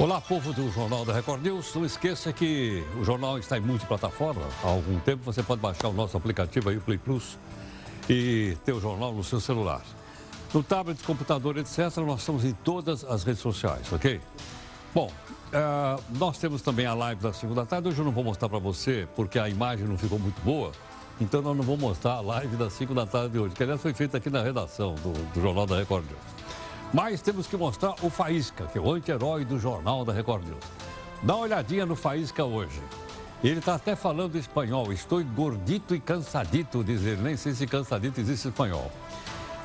Olá, povo do Jornal da Record News. Não esqueça que o jornal está em multiplataforma. Há algum tempo você pode baixar o nosso aplicativo aí, o Play Plus, e ter o jornal no seu celular. No tablet, computador, etc., nós estamos em todas as redes sociais, ok? Bom, uh, nós temos também a live da segunda tarde. Hoje eu não vou mostrar para você, porque a imagem não ficou muito boa. Então, nós não vamos mostrar a live da segunda tarde de hoje, que aliás foi feita aqui na redação do, do Jornal da Record News. Mas temos que mostrar o Faísca, que é o anti-herói do Jornal da Record News. Dá uma olhadinha no Faísca hoje. Ele está até falando espanhol. Estou gordito e cansadito, diz ele. Nem sei se cansadito existe espanhol.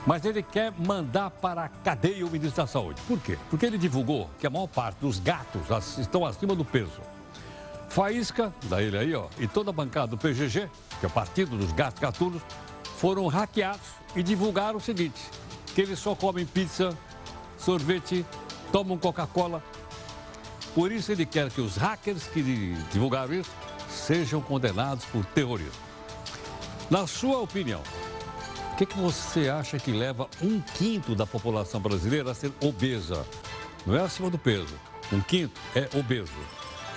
Mas ele quer mandar para a cadeia o ministro da Saúde. Por quê? Porque ele divulgou que a maior parte dos gatos estão acima do peso. Faísca, da ele aí, ó, e toda a bancada do PGG, que é o Partido dos Gatos Gatunos, foram hackeados e divulgaram o seguinte, que eles só comem pizza, sorvete, tomam Coca-Cola. Por isso ele quer que os hackers que divulgaram isso sejam condenados por terrorismo. Na sua opinião, o que, que você acha que leva um quinto da população brasileira a ser obesa? Não é acima do peso. Um quinto é obeso.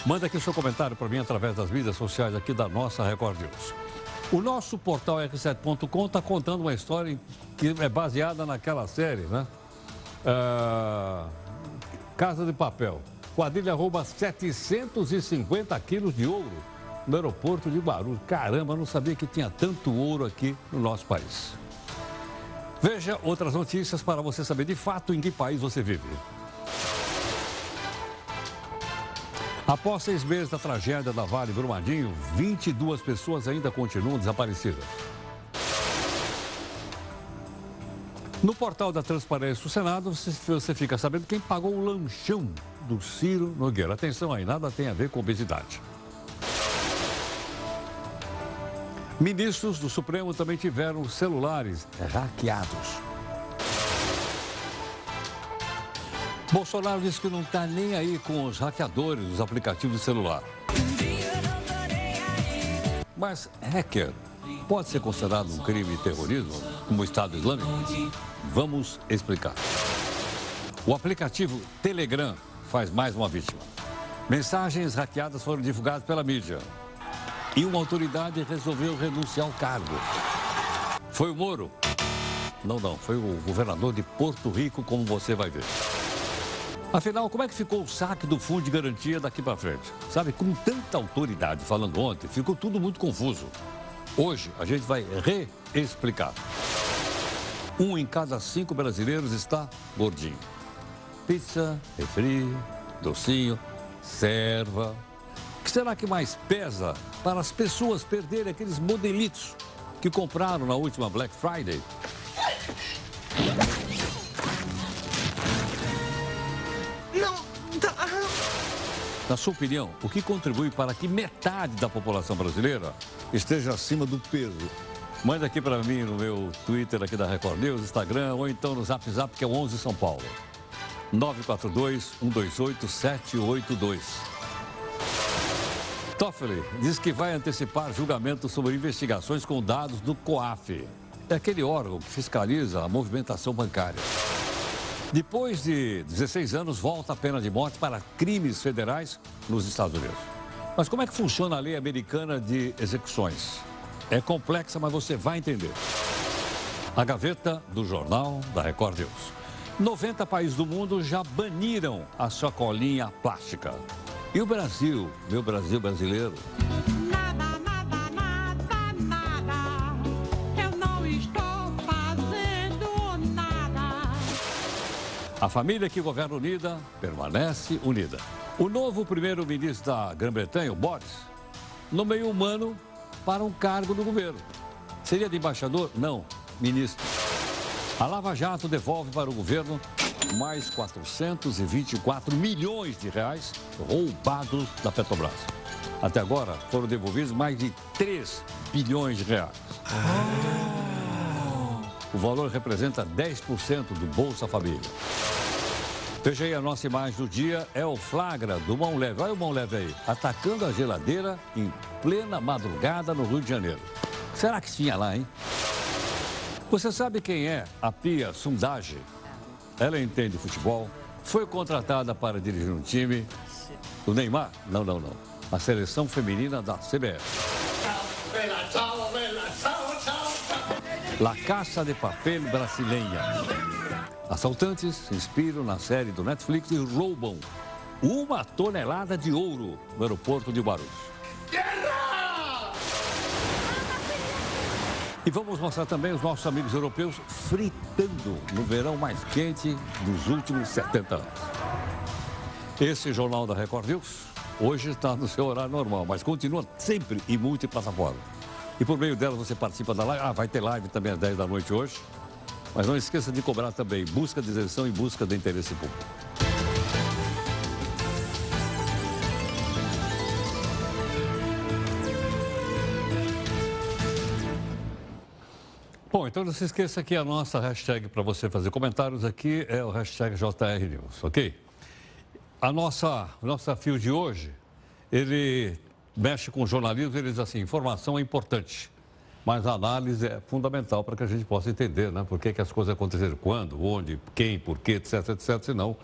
Manda aqui seu comentário para mim através das mídias sociais aqui da nossa Record News. O nosso portal R7.com está contando uma história que é baseada naquela série, né? Ah, Casa de Papel. Quadrilha rouba 750 quilos de ouro no aeroporto de Guarulhos. Caramba, não sabia que tinha tanto ouro aqui no nosso país. Veja outras notícias para você saber de fato em que país você vive. Após seis meses da tragédia da Vale Brumadinho, 22 pessoas ainda continuam desaparecidas. No portal da Transparência do Senado, você fica sabendo quem pagou o lanchão do Ciro Nogueira. Atenção aí, nada tem a ver com obesidade. Ministros do Supremo também tiveram celulares hackeados. Bolsonaro disse que não está nem aí com os hackeadores dos aplicativos de celular. Mas hacker pode ser considerado um crime terrorismo, como o Estado Islâmico? Vamos explicar. O aplicativo Telegram faz mais uma vítima. Mensagens hackeadas foram divulgadas pela mídia. E uma autoridade resolveu renunciar ao cargo. Foi o Moro? Não, não, foi o governador de Porto Rico, como você vai ver. Afinal, como é que ficou o saque do fundo de garantia daqui para frente? Sabe, com tanta autoridade falando ontem, ficou tudo muito confuso. Hoje a gente vai reexplicar. Um em cada cinco brasileiros está gordinho. Pizza, refri, docinho, serva. O que será que mais pesa para as pessoas perderem aqueles modelitos que compraram na última Black Friday? Não, tá. Na sua opinião, o que contribui para que metade da população brasileira esteja acima do peso Manda aqui para mim no meu Twitter aqui da Record News, Instagram ou então no Zap Zap que é o 11 São Paulo. 942 128 782. Toffoli diz que vai antecipar julgamento sobre investigações com dados do COAF. É aquele órgão que fiscaliza a movimentação bancária. Depois de 16 anos, volta a pena de morte para crimes federais nos Estados Unidos. Mas como é que funciona a lei americana de execuções? É complexa, mas você vai entender. A gaveta do jornal da Record News. 90 países do mundo já baniram a sacolinha plástica. E o Brasil, meu Brasil brasileiro? Nada, nada, nada, nada. Eu não estou fazendo nada. A família que governa unida permanece unida. O novo primeiro-ministro da Grã-Bretanha, o Boris, nomeou humano para um cargo no governo. Seria de embaixador? Não, ministro. A Lava Jato devolve para o governo mais 424 milhões de reais roubados da Petrobras. Até agora foram devolvidos mais de 3 bilhões de reais. O valor representa 10% do Bolsa Família. Veja aí a nossa imagem do dia, é o flagra do Mão Leve. Olha o Mão Leve aí, atacando a geladeira em plena madrugada no Rio de Janeiro. Será que tinha lá, hein? Você sabe quem é a Pia Sundage? Ela entende futebol, foi contratada para dirigir um time. O Neymar? Não, não, não. A seleção feminina da CBF. La Caça de Papel Brasileira. Assaltantes se inspiram na série do Netflix e roubam uma tonelada de ouro no aeroporto de Guarulhos. E vamos mostrar também os nossos amigos europeus fritando no verão mais quente dos últimos 70 anos. Esse Jornal da Record News hoje está no seu horário normal, mas continua sempre em multiplataforma. E por meio dela você participa da live. Ah, vai ter live também às 10 da noite hoje. Mas não esqueça de cobrar também busca de isenção e busca de interesse público. Bom, então não se esqueça que a nossa hashtag para você fazer comentários aqui é o hashtag JR News, ok? A nossa, nosso desafio de hoje, ele mexe com jornalismo, ele diz assim, informação é importante, mas a análise é fundamental para que a gente possa entender, né? Por que, que as coisas aconteceram, quando, onde, quem, por quê, etc, etc, senão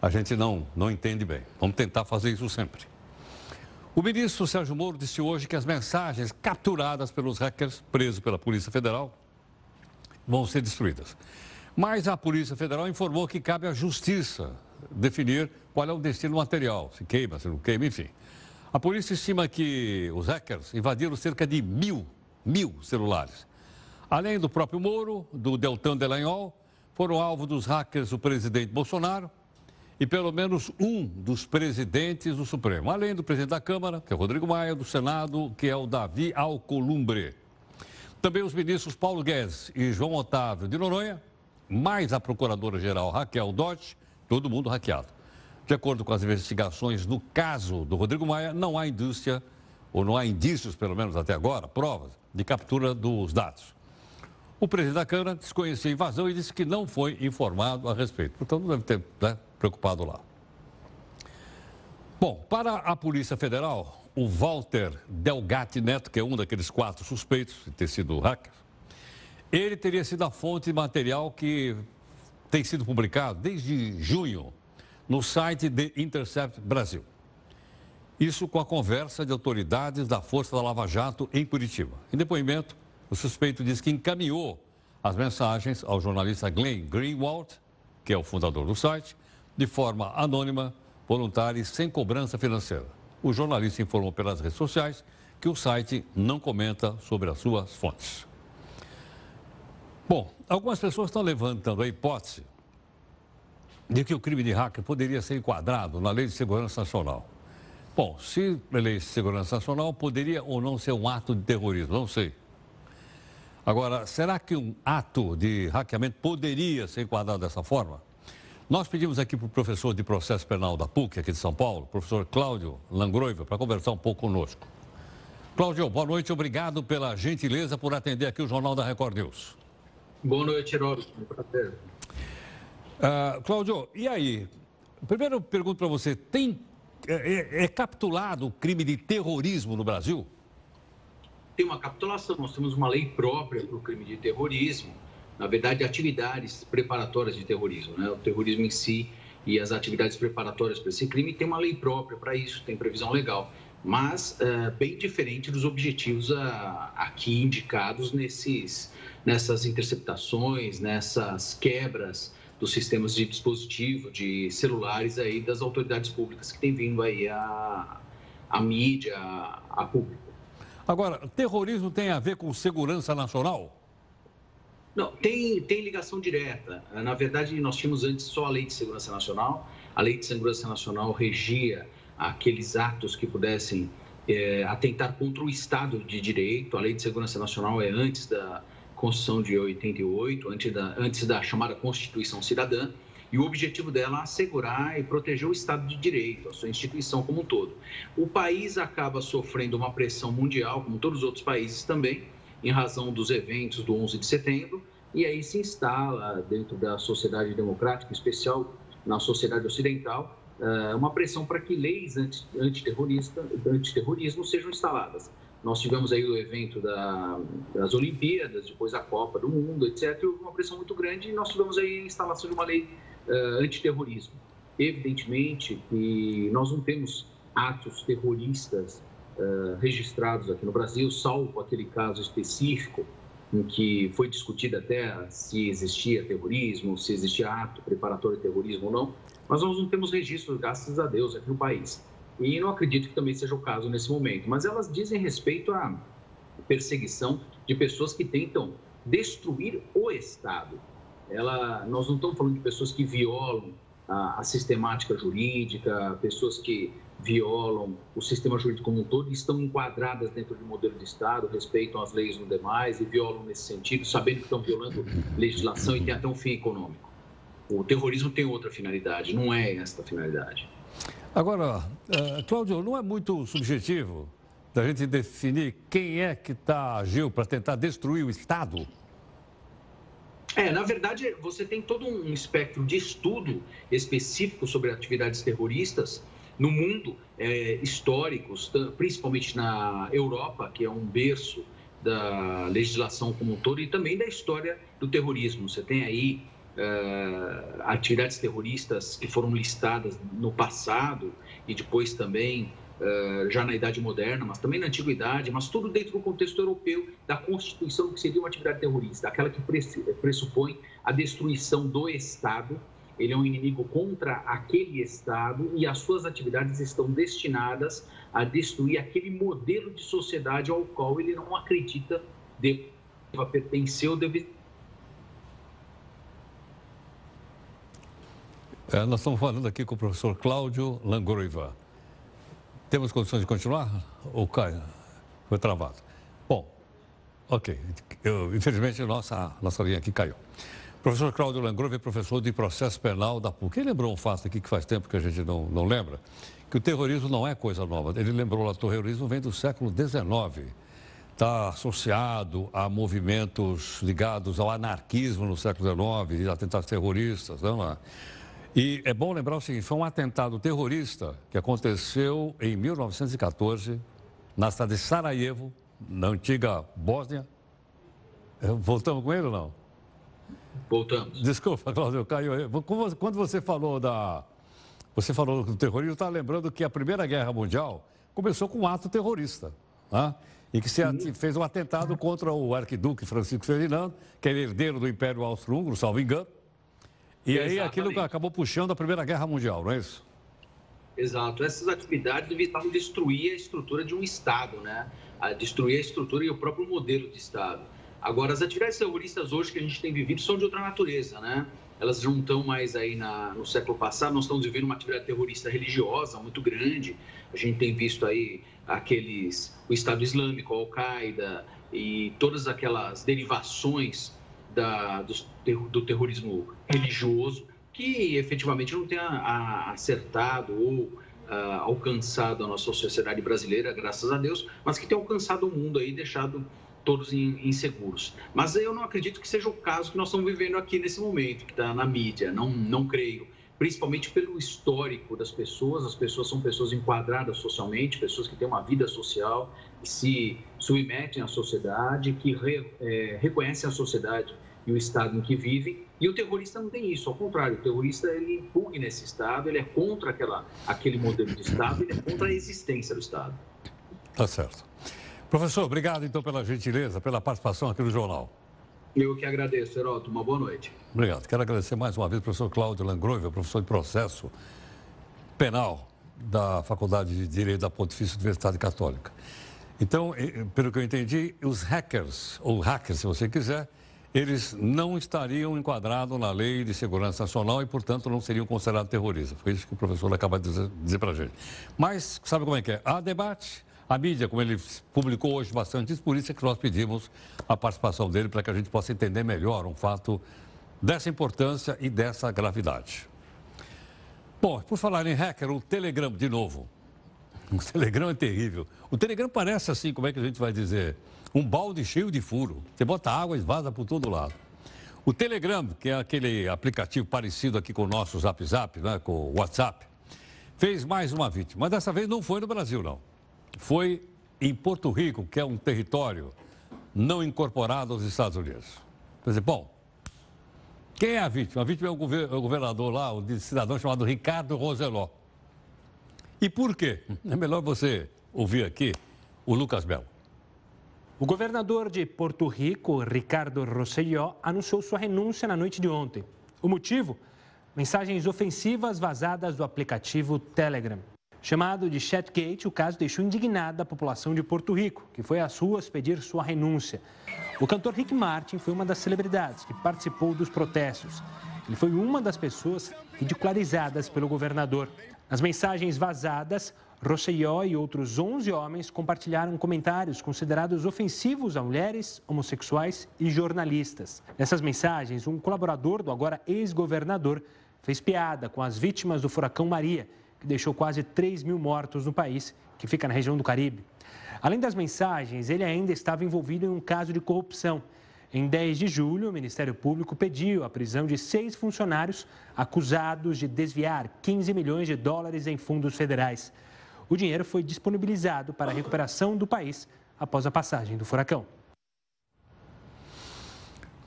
a gente não, não entende bem. Vamos tentar fazer isso sempre. O ministro Sérgio Moro disse hoje que as mensagens capturadas pelos hackers presos pela Polícia Federal vão ser destruídas. Mas a Polícia Federal informou que cabe à Justiça definir qual é o destino material, se queima, se não queima, enfim. A polícia estima que os hackers invadiram cerca de mil, mil celulares. Além do próprio Moro, do Deltan Delanhol, foram alvo dos hackers o presidente Bolsonaro e pelo menos um dos presidentes do Supremo. Além do presidente da Câmara, que é o Rodrigo Maia, do Senado, que é o Davi Alcolumbre. Também os ministros Paulo Guedes e João Otávio de Noronha, mais a procuradora-geral Raquel Dodge, todo mundo hackeado. De acordo com as investigações no caso do Rodrigo Maia, não há indústria, ou não há indícios, pelo menos até agora, provas de captura dos dados. O presidente da Câmara desconhecia a invasão e disse que não foi informado a respeito. Portanto, não deve ter né, preocupado lá. Bom, para a Polícia Federal, o Walter Delgatti Neto, que é um daqueles quatro suspeitos de ter sido hacker, ele teria sido a fonte de material que tem sido publicado desde junho no site The Intercept Brasil. Isso com a conversa de autoridades da Força da Lava Jato em Curitiba. Em depoimento, o suspeito diz que encaminhou as mensagens ao jornalista Glenn Greenwald, que é o fundador do site, de forma anônima, voluntária e sem cobrança financeira o jornalista informou pelas redes sociais que o site não comenta sobre as suas fontes. Bom, algumas pessoas estão levantando a hipótese de que o crime de hacker poderia ser enquadrado na Lei de Segurança Nacional. Bom, se a Lei de Segurança Nacional poderia ou não ser um ato de terrorismo, não sei. Agora, será que um ato de hackeamento poderia ser enquadrado dessa forma? Nós pedimos aqui para o professor de processo penal da PUC, aqui de São Paulo, professor Cláudio Langroiva, para conversar um pouco conosco. Cláudio, boa noite, obrigado pela gentileza por atender aqui o Jornal da Record News. Boa noite, um prazer. Uh, Cláudio, e aí? Primeiro eu pergunto para você, tem, é, é, é capitulado o crime de terrorismo no Brasil? Tem uma capitulação, nós temos uma lei própria para o crime de terrorismo, na verdade, atividades preparatórias de terrorismo. Né? O terrorismo em si e as atividades preparatórias para esse crime tem uma lei própria para isso, tem previsão legal, mas é, bem diferente dos objetivos a, ah, aqui indicados nesses, nessas interceptações, nessas quebras dos sistemas de dispositivo, de celulares aí das autoridades públicas que tem vindo aí a, a mídia, a, a público. Agora, terrorismo tem a ver com segurança nacional? Não, tem, tem ligação direta. Na verdade, nós tínhamos antes só a Lei de Segurança Nacional. A Lei de Segurança Nacional regia aqueles atos que pudessem é, atentar contra o Estado de Direito. A Lei de Segurança Nacional é antes da Constituição de 88, antes da, antes da chamada Constituição Cidadã. E o objetivo dela é assegurar e proteger o Estado de Direito, a sua instituição como um todo. O país acaba sofrendo uma pressão mundial, como todos os outros países também, em razão dos eventos do 11 de setembro, e aí se instala dentro da sociedade democrática, em especial na sociedade ocidental, eh, uma pressão para que leis antiterrorismo sejam instaladas. Nós tivemos aí o evento da, das Olimpíadas, depois a Copa do Mundo, etc. Uma pressão muito grande e nós tivemos aí a instalação de uma lei uh, antiterrorismo. Evidentemente que nós não temos atos terroristas uh, registrados aqui no Brasil, salvo aquele caso específico em que foi discutido até se existia terrorismo, se existia ato preparatório de terrorismo ou não, mas nós não temos registros, graças a Deus, aqui no país. E não acredito que também seja o caso nesse momento, mas elas dizem respeito à perseguição de pessoas que tentam destruir o Estado. Ela, nós não estamos falando de pessoas que violam a, a sistemática jurídica, pessoas que violam o sistema jurídico como um todo estão enquadradas dentro do modelo de Estado, respeitam as leis no demais e violam nesse sentido, sabendo que estão violando legislação e tem até um fim econômico. O terrorismo tem outra finalidade, não é esta finalidade. Agora, uh, Cláudio, não é muito subjetivo da gente definir quem é que tá, agiu para tentar destruir o Estado? É, na verdade, você tem todo um espectro de estudo específico sobre atividades terroristas no mundo é, históricos, principalmente na Europa, que é um berço da legislação como um todo, e também da história do terrorismo. Você tem aí uh, atividades terroristas que foram listadas no passado e depois também uh, já na Idade Moderna, mas também na Antiguidade, mas tudo dentro do contexto europeu da Constituição que seria uma atividade terrorista, aquela que pressupõe a destruição do Estado ele é um inimigo contra aquele Estado e as suas atividades estão destinadas a destruir aquele modelo de sociedade ao qual ele não acredita deva pertencer ou deve. É, nós estamos falando aqui com o professor Cláudio Langroiva. Temos condições de continuar? Ou cai? Foi travado. Bom, ok. Eu, infelizmente, nossa, nossa linha aqui caiu. Professor Cláudio Langrove é professor de processo penal da PUC. Ele lembrou um fato aqui que faz tempo que a gente não, não lembra, que o terrorismo não é coisa nova. Ele lembrou lá, o terrorismo vem do século XIX. Está associado a movimentos ligados ao anarquismo no século XIX, e atentados terroristas. Não é? E é bom lembrar o seguinte: foi um atentado terrorista que aconteceu em 1914, na cidade de Sarajevo, na antiga Bósnia. Voltamos com ele ou não? Voltamos. Desculpa, Cláudio Caio. Quando você falou da. Você falou do terrorismo, está lembrando que a Primeira Guerra Mundial começou com um ato terrorista. Né? E que se fez um atentado contra o arquiduque Francisco Ferdinando, que é herdeiro do Império Austro-Húngaro, salvo engano. E Exatamente. aí aquilo acabou puxando a Primeira Guerra Mundial, não é isso? Exato. Essas atividades visavam destruir a estrutura de um Estado, né? A destruir a estrutura e o próprio modelo de Estado. Agora, as atividades terroristas hoje que a gente tem vivido são de outra natureza, né? Elas não estão mais aí na, no século passado, nós estamos vivendo uma atividade terrorista religiosa muito grande. A gente tem visto aí aqueles, o Estado Islâmico, a Al-Qaeda e todas aquelas derivações da, do, do, terrorismo religioso que efetivamente não tem a, a, acertado ou a, alcançado a nossa sociedade brasileira, graças a Deus, mas que tem alcançado o mundo aí, deixado todos inseguros. Mas eu não acredito que seja o caso que nós estamos vivendo aqui nesse momento, que está na mídia, não, não creio. Principalmente pelo histórico das pessoas, as pessoas são pessoas enquadradas socialmente, pessoas que têm uma vida social, que se submetem à sociedade, que re, é, reconhecem a sociedade e o estado em que vivem. E o terrorista não tem isso, ao contrário, o terrorista ele impugna esse estado, ele é contra aquela, aquele modelo de estado, ele é contra a existência do estado. Tá certo. Professor, obrigado então pela gentileza, pela participação aqui no jornal. Eu que agradeço, Heroto. Uma boa noite. Obrigado. Quero agradecer mais uma vez ao professor Cláudio Langrove, professor de processo penal da Faculdade de Direito da Pontifícia Universidade Católica. Então, pelo que eu entendi, os hackers, ou hackers, se você quiser, eles não estariam enquadrados na Lei de Segurança Nacional e, portanto, não seriam considerados terroristas. Foi isso que o professor acaba de dizer, dizer para a gente. Mas, sabe como é que é? Há debate, a mídia, como ele publicou hoje bastante isso, por isso é que nós pedimos a participação dele para que a gente possa entender melhor um fato dessa importância e dessa gravidade. Bom, por falar em hacker, o Telegram de novo. O Telegram é terrível. O Telegram parece assim, como é que a gente vai dizer? Um balde cheio de furo. Você bota água e vaza por todo lado. O Telegram, que é aquele aplicativo parecido aqui com o nosso Zap Zap, né, com o WhatsApp, fez mais uma vítima. Mas dessa vez não foi no Brasil, não foi em Porto Rico, que é um território não incorporado aos Estados Unidos. Quer dizer, bom, Quem é a vítima? A vítima é o, gover- é o governador lá, o de- cidadão chamado Ricardo Roseló. E por quê? É melhor você ouvir aqui o Lucas Belo. O governador de Porto Rico, Ricardo Rosselló, anunciou sua renúncia na noite de ontem. O motivo? Mensagens ofensivas vazadas do aplicativo Telegram. Chamado de Chatgate, o caso deixou indignada a população de Porto Rico, que foi às ruas pedir sua renúncia. O cantor Rick Martin foi uma das celebridades que participou dos protestos. Ele foi uma das pessoas ridicularizadas pelo governador. Nas mensagens vazadas, Rosselló e outros 11 homens compartilharam comentários considerados ofensivos a mulheres, homossexuais e jornalistas. Nessas mensagens, um colaborador do agora ex-governador fez piada com as vítimas do furacão Maria, que deixou quase 3 mil mortos no país, que fica na região do Caribe. Além das mensagens, ele ainda estava envolvido em um caso de corrupção. Em 10 de julho, o Ministério Público pediu a prisão de seis funcionários acusados de desviar 15 milhões de dólares em fundos federais. O dinheiro foi disponibilizado para a recuperação do país após a passagem do furacão.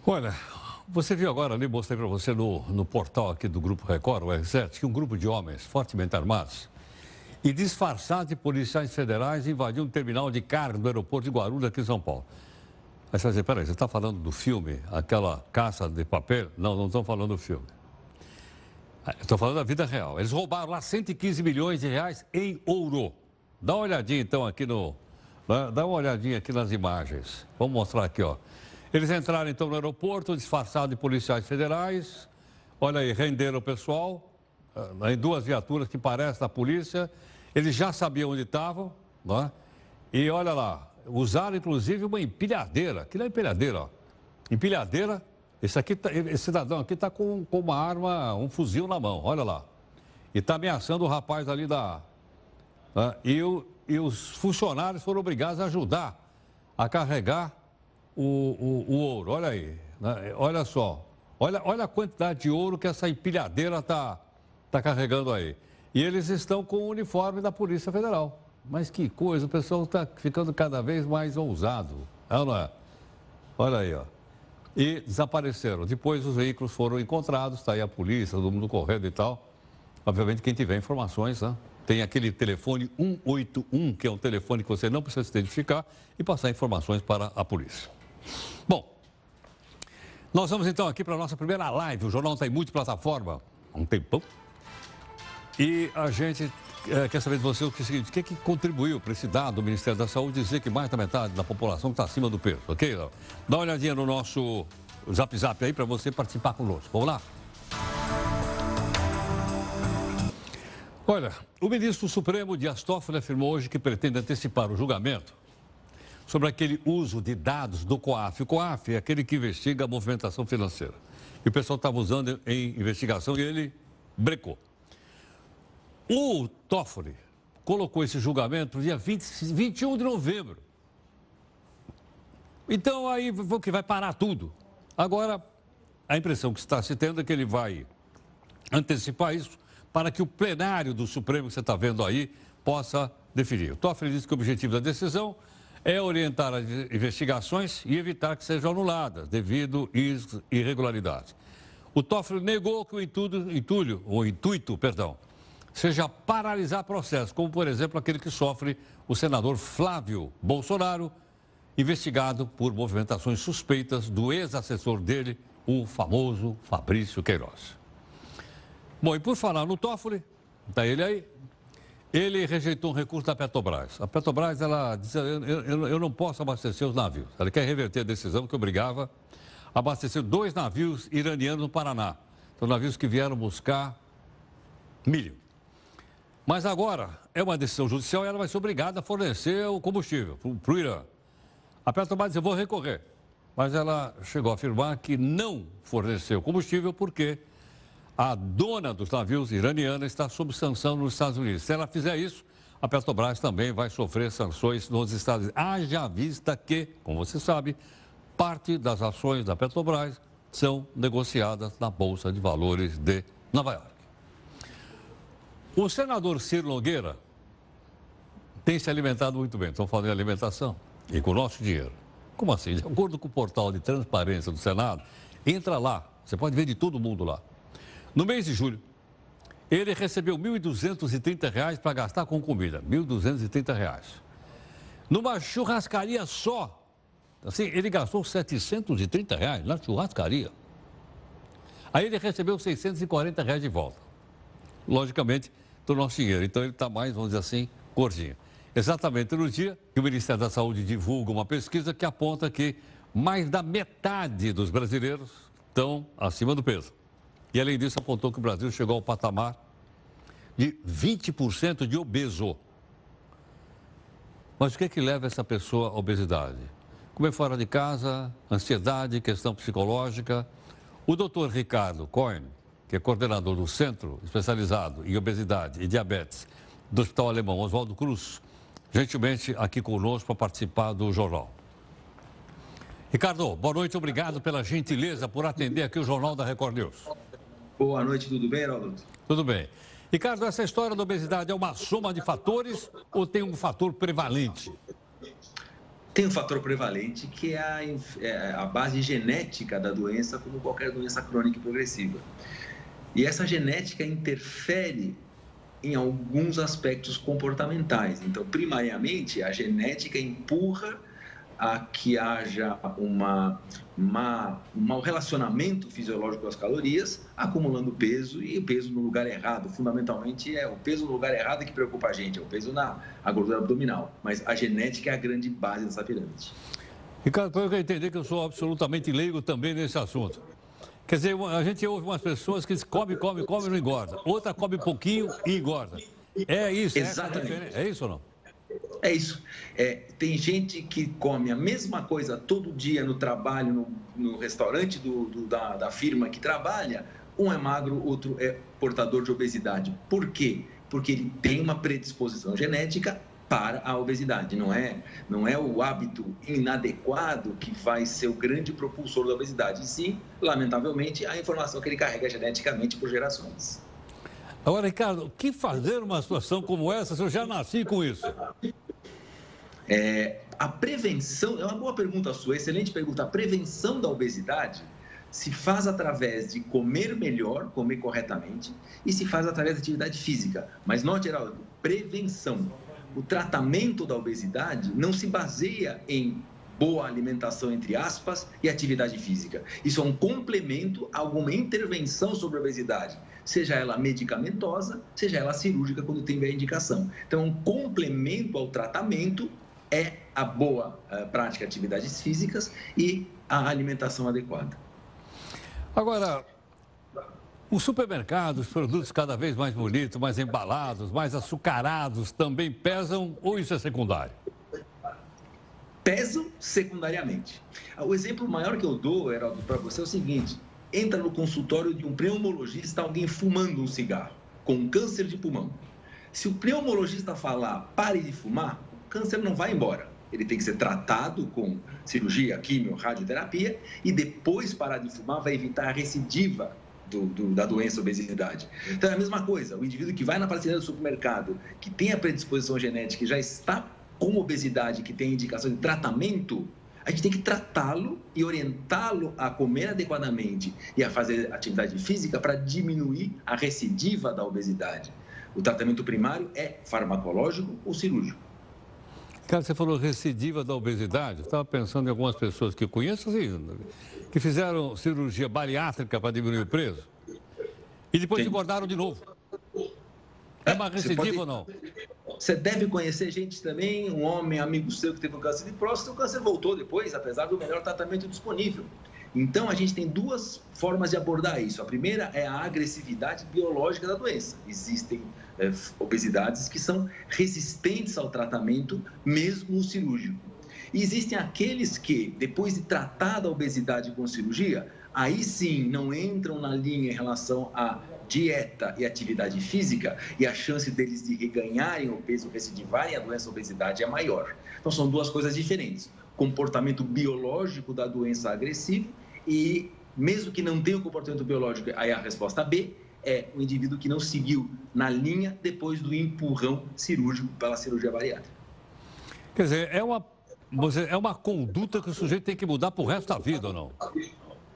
Olha, você viu agora ali, mostrei para você no, no portal aqui do Grupo Record, o R7, que um grupo de homens fortemente armados e disfarçados de policiais federais invadiu um terminal de carga do aeroporto de Guarulhos, aqui em São Paulo. Aí você vai dizer, peraí, você está falando do filme, aquela caça de papel? Não, não estou falando do filme. Estou falando da vida real. Eles roubaram lá 115 milhões de reais em ouro. Dá uma olhadinha então aqui no. né, Dá uma olhadinha aqui nas imagens. Vamos mostrar aqui, ó. Eles entraram então no aeroporto, disfarçados de policiais federais. Olha aí, renderam o pessoal ah, em duas viaturas que parecem da polícia. Eles já sabiam onde estavam, né? E olha lá, usaram inclusive uma empilhadeira. Aquilo é empilhadeira, ó. Empilhadeira. Esse, aqui, tá- esse cidadão aqui está com, com uma arma, um fuzil na mão, olha lá. E está ameaçando o rapaz ali da. né? E, o- e os funcionários foram obrigados a ajudar a carregar o, o- o ouro. Olha aí, né? olha só. Olha, olha a quantidade de ouro que essa empilhadeira está tá carregando aí. E eles estão com o uniforme da Polícia Federal. Mas que coisa, o pessoal está ficando cada vez mais ousado. É ou não é? Olha aí, ó. E desapareceram. Depois os veículos foram encontrados, está aí a polícia, todo mundo correndo e tal. Obviamente, quem tiver informações, né? Tem aquele telefone 181, que é um telefone que você não precisa se identificar e passar informações para a polícia. Bom, nós vamos então aqui para a nossa primeira live. O jornal está em multiplataforma há um tempão. E a gente eh, quer saber de você o é seguinte: o que, que contribuiu para esse dado do Ministério da Saúde dizer que mais da metade da população está acima do peso, ok? Dá uma olhadinha no nosso zap zap aí para você participar conosco. Vamos lá? Olha, o ministro Supremo Dias Toffoli afirmou hoje que pretende antecipar o julgamento sobre aquele uso de dados do COAF. O COAF é aquele que investiga a movimentação financeira. E o pessoal estava usando em investigação e ele brecou. O Toffoli colocou esse julgamento no dia 20, 21 de novembro. Então aí que vai parar tudo. Agora, a impressão que está se tendo é que ele vai antecipar isso para que o plenário do Supremo que você está vendo aí possa definir. O Toffoli disse que o objetivo da decisão é orientar as investigações e evitar que sejam anuladas devido às irregularidades. O Toffoli negou que o intuito, o intuito, perdão, seja paralisar processos, como por exemplo aquele que sofre o senador Flávio Bolsonaro, investigado por movimentações suspeitas do ex-assessor dele, o famoso Fabrício Queiroz. Bom, e por falar no Toffoli, está ele aí, ele rejeitou um recurso da Petrobras. A Petrobras, ela disse, eu, eu- eu não posso abastecer os navios. Ela quer reverter a decisão que obrigava a abastecer dois navios iranianos no Paraná. São navios que vieram buscar milho. Mas agora é uma decisão judicial e ela vai ser obrigada a fornecer o combustível para o Irã. A Petrobras disse, eu vou recorrer. Mas ela chegou a afirmar que não forneceu combustível porque a dona dos navios iraniana está sob sanção nos Estados Unidos. Se ela fizer isso, a Petrobras também vai sofrer sanções nos Estados Unidos. Haja vista que, como você sabe, parte das ações da Petrobras são negociadas na Bolsa de Valores de Nova York. O senador Ciro Nogueira tem se alimentado muito bem. Estão falando em alimentação e com o nosso dinheiro. Como assim? De acordo com o portal de transparência do Senado, entra lá Você pode ver de todo mundo lá. No mês de julho, ele recebeu R$ 1.230 para gastar com comida. R$ 1.230. Numa churrascaria só. Assim, ele gastou 730 reais na churrascaria. Aí ele recebeu 640 reais de volta. Logicamente, do nosso dinheiro. Então ele está mais, vamos dizer assim, gordinho. Exatamente no dia que o Ministério da Saúde divulga uma pesquisa que aponta que mais da metade dos brasileiros estão acima do peso. E além disso, apontou que o Brasil chegou ao patamar de 20% de obeso. Mas o que, é que leva essa pessoa à obesidade? Comer fora de casa, ansiedade, questão psicológica. O doutor Ricardo Cohen, que é coordenador do Centro Especializado em Obesidade e Diabetes do Hospital Alemão Oswaldo Cruz, gentilmente aqui conosco para participar do jornal. Ricardo, boa noite, obrigado pela gentileza por atender aqui o Jornal da Record News. Boa noite, tudo bem, Heraldo? Tudo bem. Ricardo, essa história da obesidade é uma soma de fatores ou tem um fator prevalente? Tem um fator prevalente que é a, é a base genética da doença, como qualquer doença crônica e progressiva. E essa genética interfere em alguns aspectos comportamentais. Então, primariamente, a genética empurra a que haja uma, uma, um relacionamento fisiológico das calorias, acumulando peso e o peso no lugar errado. Fundamentalmente é o peso no lugar errado que preocupa a gente, é o peso na gordura abdominal. Mas a genética é a grande base dessa pirâmide. Ricardo, para eu entender que eu sou absolutamente leigo também nesse assunto. Quer dizer, a gente ouve umas pessoas que come, come, come e não engorda. Outra come pouquinho e engorda. É isso, Exatamente. É, é isso ou não? É isso. É, tem gente que come a mesma coisa todo dia no trabalho, no, no restaurante do, do, da, da firma que trabalha. Um é magro, outro é portador de obesidade. Por quê? Porque ele tem uma predisposição genética para a obesidade. Não é, não é o hábito inadequado que vai ser o grande propulsor da obesidade, e sim, lamentavelmente, a informação que ele carrega geneticamente por gerações. Agora, Ricardo, o que fazer numa situação como essa se eu já nasci com isso? É, a prevenção, é uma boa pergunta sua, excelente pergunta. A prevenção da obesidade se faz através de comer melhor, comer corretamente, e se faz através da atividade física. Mas note, Geraldo, prevenção. O tratamento da obesidade não se baseia em boa alimentação, entre aspas, e atividade física. Isso é um complemento a alguma intervenção sobre a obesidade seja ela medicamentosa, seja ela cirúrgica, quando tem a indicação. Então, um complemento ao tratamento é a boa uh, prática de atividades físicas e a alimentação adequada. Agora, os supermercados, produtos cada vez mais bonitos, mais embalados, mais açucarados, também pesam ou isso é secundário? Pesam secundariamente. O exemplo maior que eu dou, Heraldo, para você é o seguinte: entra no consultório de um pneumologista alguém fumando um cigarro, com câncer de pulmão. Se o pneumologista falar pare de fumar, o câncer não vai embora. Ele tem que ser tratado com cirurgia, quimio, radioterapia e depois parar de fumar vai evitar a recidiva do, do, da doença obesidade. Então é a mesma coisa, o indivíduo que vai na prateleira do supermercado, que tem a predisposição genética e já está com obesidade, que tem indicação de tratamento, a gente tem que tratá-lo e orientá-lo a comer adequadamente e a fazer atividade física para diminuir a recidiva da obesidade. O tratamento primário é farmacológico ou cirúrgico. Cara, você falou recidiva da obesidade. Eu estava pensando em algumas pessoas que eu conheço assim, que fizeram cirurgia bariátrica para diminuir o peso e depois Sim. engordaram de novo. É uma recidiva pode... ou não? Você deve conhecer gente também, um homem amigo seu que teve um câncer de próstata, o câncer voltou depois, apesar do melhor tratamento disponível. Então, a gente tem duas formas de abordar isso. A primeira é a agressividade biológica da doença. Existem é, obesidades que são resistentes ao tratamento, mesmo o cirúrgico. E existem aqueles que, depois de tratada a obesidade com cirurgia, aí sim não entram na linha em relação a dieta e atividade física e a chance deles de reganharem o peso, recidivarem a doença a obesidade é maior. Então são duas coisas diferentes. Comportamento biológico da doença agressiva e mesmo que não tenha o comportamento biológico, aí a resposta B é o indivíduo que não seguiu na linha depois do empurrão cirúrgico pela cirurgia bariátrica. Quer dizer, é uma, é uma conduta que o sujeito tem que mudar para o resto da vida ou não?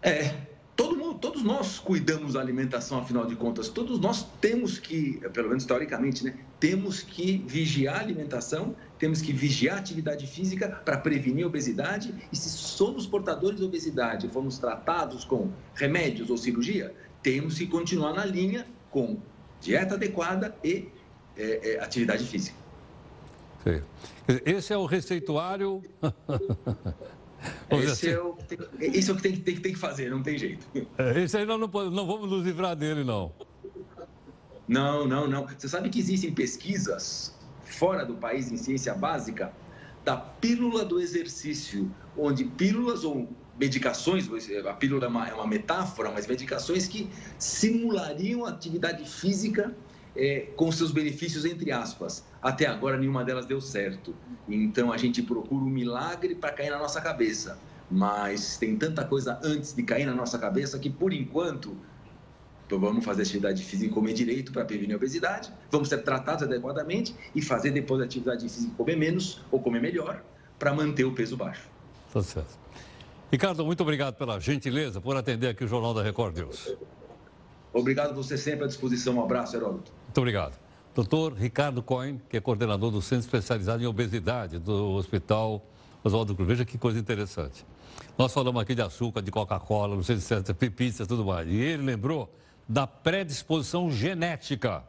É, todo mundo todos nós cuidamos da alimentação, afinal de contas. Todos nós temos que, pelo menos teoricamente, né, temos que vigiar a alimentação, temos que vigiar a atividade física para prevenir a obesidade. E se somos portadores de obesidade, fomos tratados com remédios ou cirurgia, temos que continuar na linha com dieta adequada e é, é, atividade física. Sim. Esse é o receituário. Esse, é o, esse é o que tem, tem, tem que fazer, não tem jeito. É, esse aí nós não, não vamos nos livrar dele, não. Não, não, não. Você sabe que existem pesquisas fora do país em ciência básica da pílula do exercício, onde pílulas ou medicações, a pílula é uma, é uma metáfora, mas medicações que simulariam atividade física é, com seus benefícios, entre aspas. Até agora, nenhuma delas deu certo. Então, a gente procura um milagre para cair na nossa cabeça. Mas tem tanta coisa antes de cair na nossa cabeça que, por enquanto, vamos fazer atividade física e comer direito para prevenir a obesidade, vamos ser tratados adequadamente e fazer depois da atividade física comer menos ou comer melhor para manter o peso baixo. Certo. Ricardo, muito obrigado pela gentileza por atender aqui o Jornal da Record News. Obrigado, você sempre à disposição. Um abraço, Heródoto. Muito obrigado. Doutor Ricardo Cohen, que é coordenador do Centro Especializado em Obesidade do Hospital Oswaldo Cruz. Veja que coisa interessante. Nós falamos aqui de açúcar, de Coca-Cola, não sei se é pizza e tudo mais. E ele lembrou da predisposição genética.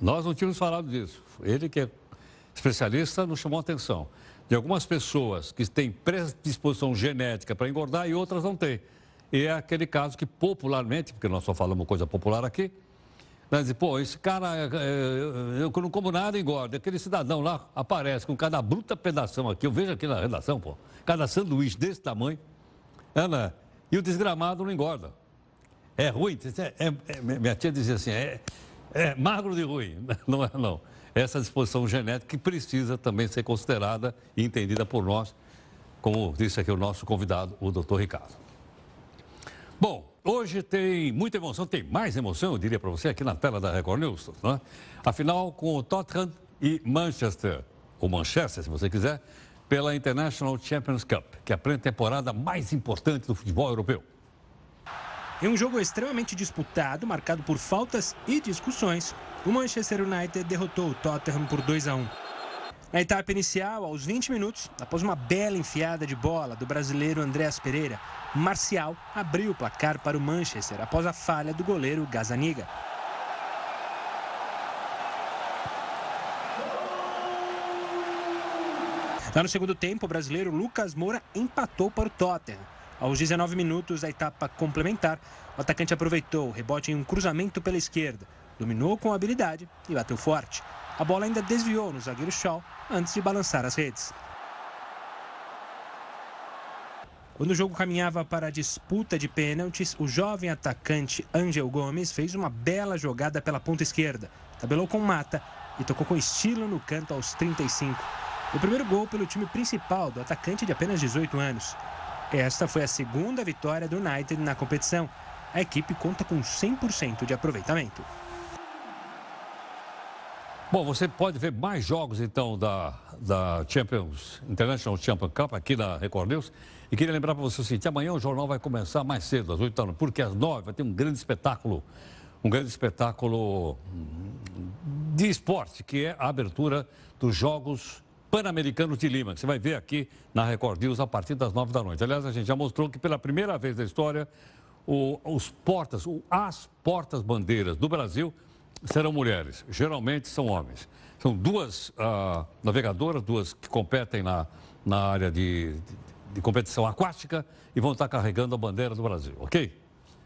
Nós não tínhamos falado disso. Ele, que é especialista, nos chamou a atenção de algumas pessoas que têm predisposição genética para engordar e outras não têm. E é aquele caso que popularmente, porque nós só falamos coisa popular aqui, vai dizer, pô, esse cara, é, é, eu não como nada engorda. Aquele cidadão lá aparece com cada bruta pedação aqui, eu vejo aqui na redação, pô, cada sanduíche desse tamanho, é, né? e o desgramado não engorda. É ruim, é, é, minha tia dizia assim, é, é magro de ruim. Não é, não. Essa disposição genética que precisa também ser considerada e entendida por nós, como disse aqui o nosso convidado, o doutor Ricardo. Bom, hoje tem muita emoção, tem mais emoção, eu diria para você, aqui na tela da Record News. Né? Afinal, com o Tottenham e Manchester, ou Manchester, se você quiser, pela International Champions Cup, que é a pré-temporada mais importante do futebol europeu. Em um jogo extremamente disputado, marcado por faltas e discussões, o Manchester United derrotou o Tottenham por 2 a 1. Na etapa inicial, aos 20 minutos, após uma bela enfiada de bola do brasileiro Andréas Pereira, Marcial abriu o placar para o Manchester após a falha do goleiro Gazaniga. Já no segundo tempo, o brasileiro Lucas Moura empatou para o Tottenham. Aos 19 minutos da etapa complementar, o atacante aproveitou o rebote em um cruzamento pela esquerda, dominou com habilidade e bateu forte. A bola ainda desviou no zagueiro Shaw antes de balançar as redes. Quando o jogo caminhava para a disputa de pênaltis, o jovem atacante Angel Gomes fez uma bela jogada pela ponta esquerda, tabelou com mata e tocou com estilo no canto aos 35. O primeiro gol pelo time principal do atacante de apenas 18 anos. Esta foi a segunda vitória do United na competição. A equipe conta com 100% de aproveitamento. Bom, você pode ver mais jogos então da, da Champions, International Champions Cup aqui na Record News. E queria lembrar para você o seguinte: amanhã o jornal vai começar mais cedo, às 8 da noite, porque às 9 vai ter um grande espetáculo, um grande espetáculo de esporte, que é a abertura dos Jogos Pan-Americanos de Lima, que você vai ver aqui na Record News a partir das 9 da noite. Aliás, a gente já mostrou que pela primeira vez na história, o, os portas, o, as portas-bandeiras do Brasil serão mulheres, geralmente são homens. São duas uh, navegadoras, duas que competem na, na área de, de, de, competição aquática e vão estar carregando a bandeira do Brasil, ok?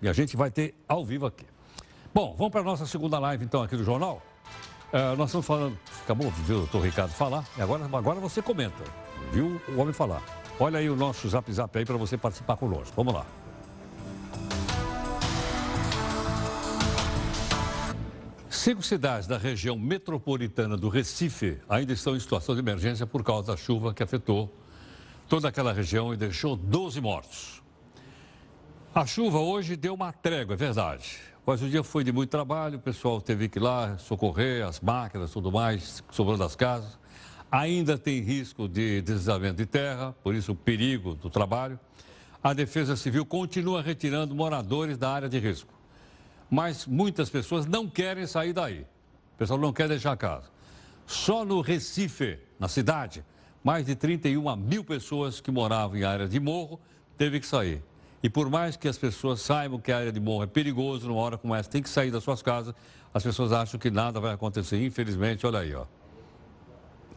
E a gente vai ter ao vivo aqui. Bom, vamos para a nossa segunda live então aqui do jornal. Uh, nós estamos falando, acabou de ver o doutor Ricardo falar, e agora, agora você comenta, viu o homem falar. Olha aí o nosso zap zap aí para você participar conosco. Vamos lá. Cinco cidades da região metropolitana do Recife ainda estão em situação de emergência por causa da chuva que afetou toda aquela região e deixou 12 mortos. A chuva hoje deu uma trégua, é verdade. Mas o dia foi de muito trabalho, o pessoal teve que ir lá socorrer as máquinas, tudo mais, sobrando das casas. Ainda tem risco de deslizamento de terra, por isso o perigo do trabalho. a Defesa Civil continua retirando moradores da área de risco. Mas muitas pessoas não querem sair daí. O pessoal não quer deixar a casa. Só no Recife, na cidade, mais de 31 mil pessoas que moravam em área de morro teve que sair. E por mais que as pessoas saibam que a área de morro é perigoso, numa hora como essa, tem que sair das suas casas, as pessoas acham que nada vai acontecer. Infelizmente, olha aí, ó.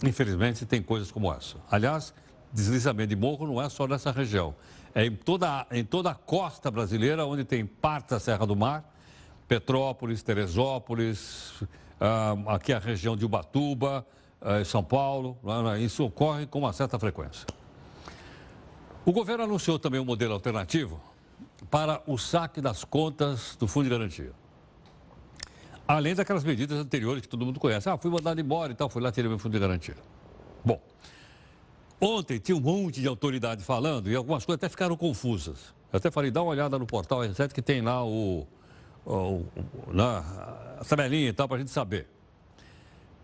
Infelizmente, tem coisas como essa. Aliás, deslizamento de morro não é só nessa região. É em toda, em toda a costa brasileira, onde tem parte da Serra do Mar, Petrópolis, Teresópolis, ah, aqui a região de Ubatuba, ah, São Paulo. Ah, isso ocorre com uma certa frequência. O governo anunciou também um modelo alternativo para o saque das contas do Fundo de Garantia. Além daquelas medidas anteriores que todo mundo conhece. Ah, fui mandado embora e tal, fui lá tirei meu fundo de garantia. Bom, ontem tinha um monte de autoridade falando e algumas coisas até ficaram confusas. Eu até falei, dá uma olhada no portal R7 que tem lá o, o, na, a tabelinha e tal para a gente saber.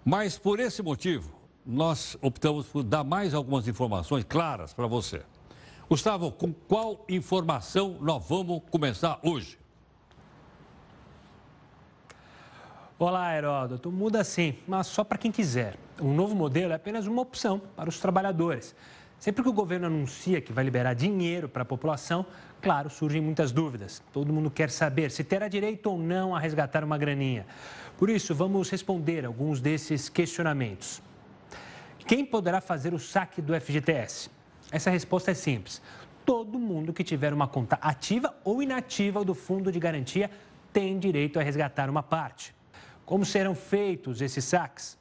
Mas por esse motivo, nós optamos por dar mais algumas informações claras para você. Gustavo, com qual informação nós vamos começar hoje? Olá, Heródoto. Muda sim, mas só para quem quiser. O novo modelo é apenas uma opção para os trabalhadores. Sempre que o governo anuncia que vai liberar dinheiro para a população, claro, surgem muitas dúvidas. Todo mundo quer saber se terá direito ou não a resgatar uma graninha. Por isso, vamos responder alguns desses questionamentos. Quem poderá fazer o saque do FGTS? Essa resposta é simples. Todo mundo que tiver uma conta ativa ou inativa do Fundo de Garantia tem direito a resgatar uma parte. Como serão feitos esses saques?